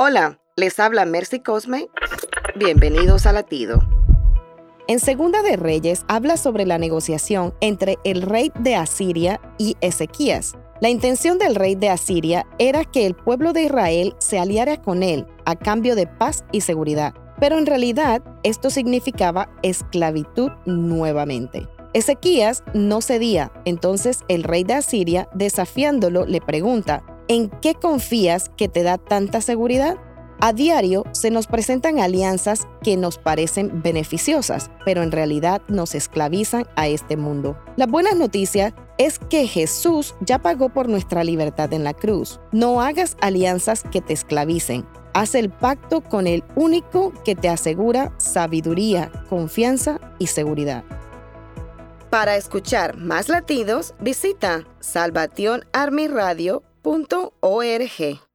Hola, les habla Mercy Cosme. Bienvenidos a Latido. En Segunda de Reyes habla sobre la negociación entre el rey de Asiria y Ezequías. La intención del rey de Asiria era que el pueblo de Israel se aliara con él a cambio de paz y seguridad, pero en realidad esto significaba esclavitud nuevamente. Ezequías no cedía, entonces el rey de Asiria, desafiándolo, le pregunta, ¿en qué confías que te da tanta seguridad? A diario se nos presentan alianzas que nos parecen beneficiosas, pero en realidad nos esclavizan a este mundo. La buena noticia es que Jesús ya pagó por nuestra libertad en la cruz. No hagas alianzas que te esclavicen. Haz el pacto con el único que te asegura sabiduría, confianza y seguridad. Para escuchar más latidos, visita salvationarmyradio.org.